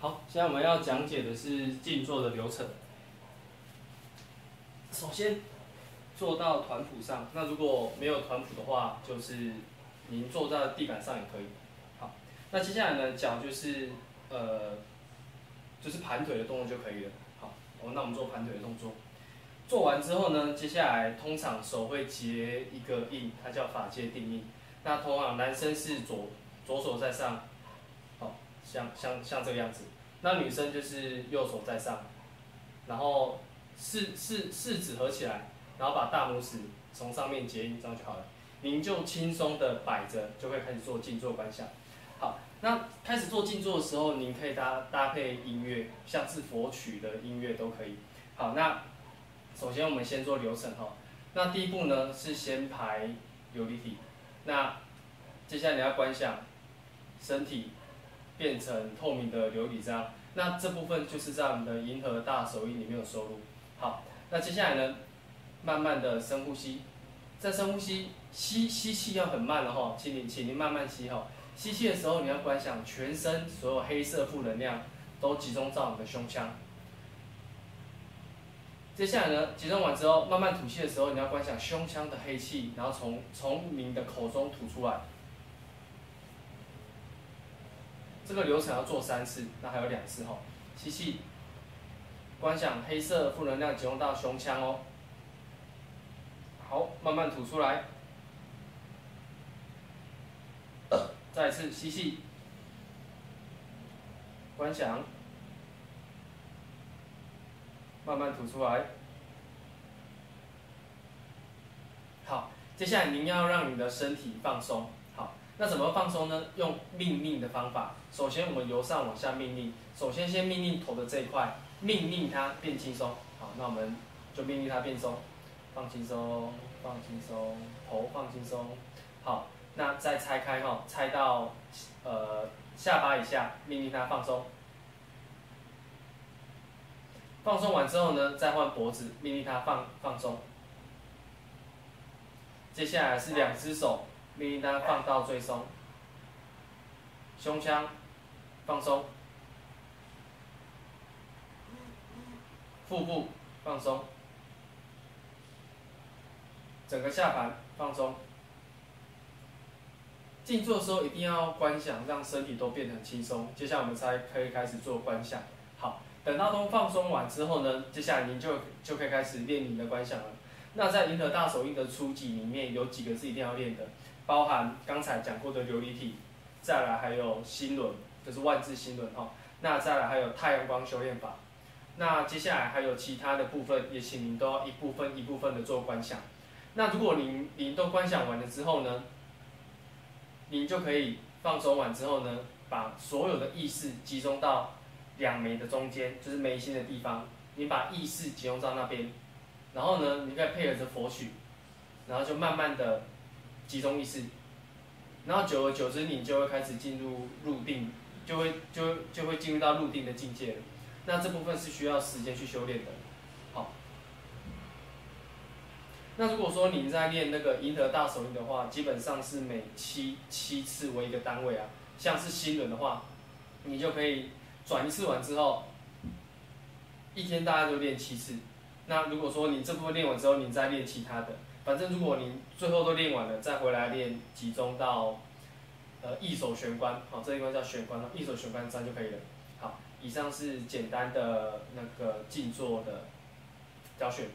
好，现在我们要讲解的是静坐的流程。首先坐到团谱上，那如果没有团谱的话，就是您坐在地板上也可以。好，那接下来呢，脚就是呃，就是盘腿的动作就可以了。好，哦，那我们做盘腿的动作。做完之后呢，接下来通常手会结一个印，它叫法界定印。那通常男生是左左手在上，像像像这个样子。那女生就是右手在上，然后四四四指合起来，然后把大拇指从上面结印，这样就好了。您就轻松的摆着，就会开始做静坐观想。好，那开始做静坐的时候，您可以搭搭配音乐，像是佛曲的音乐都可以。好，那。首先，我们先做流程哈。那第一步呢，是先排琉璃体。那接下来你要观想身体变成透明的琉璃样。那这部分就是在我们的银河大手印里面有收录。好，那接下来呢，慢慢的深呼吸。在深呼吸，吸吸气要很慢的哈，请你请您慢慢吸哈。吸气的时候，你要观想全身所有黑色负能量都集中在你的胸腔。接下来呢，集中完之后，慢慢吐气的时候，你要观想胸腔的黑气，然后从从您的口中吐出来。这个流程要做三次，那还有两次哈。吸气，观想黑色负能量集中到胸腔哦。好，慢慢吐出来。再次吸气，观想。慢慢吐出来。好，接下来您要让你的身体放松。好，那怎么放松呢？用命令的方法。首先，我们由上往下命令。首先，先命令头的这一块，命令它变轻松。好，那我们就命令它变松，放轻松，放轻松，头放轻松。好，那再拆开哈，拆到呃下巴以下，命令它放松。放松完之后呢，再换脖子，命令它放放松。接下来是两只手，命令它放到最松。胸腔放松，腹部放松，整个下盘放松。静坐的时候一定要观想，让身体都变得很轻松。接下来我们才可以开始做观想。好。等到都放松完之后呢，接下来您就就可以开始练你的观想了。那在银河大手印的初级里面有几个是一定要练的，包含刚才讲过的琉璃体，再来还有心轮，就是万字心轮哈。那再来还有太阳光修炼法。那接下来还有其他的部分，也请您都要一部分一部分的做观想。那如果您您都观想完了之后呢，您就可以放松完之后呢，把所有的意识集中到。两眉的中间就是眉心的地方，你把意识集中到那边，然后呢，你再配合着佛曲，然后就慢慢的集中意识，然后久而久之，你就会开始进入入定，就会就就会进入到入定的境界了。那这部分是需要时间去修炼的。好，那如果说你在练那个银河大手印的话，基本上是每七七次为一个单位啊。像是新人的话，你就可以。转一次完之后，一天大概就练七次。那如果说你这部分练完之后，你再练其他的，反正如果你最后都练完了，再回来练，集中到呃一手玄关，好，这一关叫玄关，一手玄关这样就可以了。好，以上是简单的那个静坐的教学。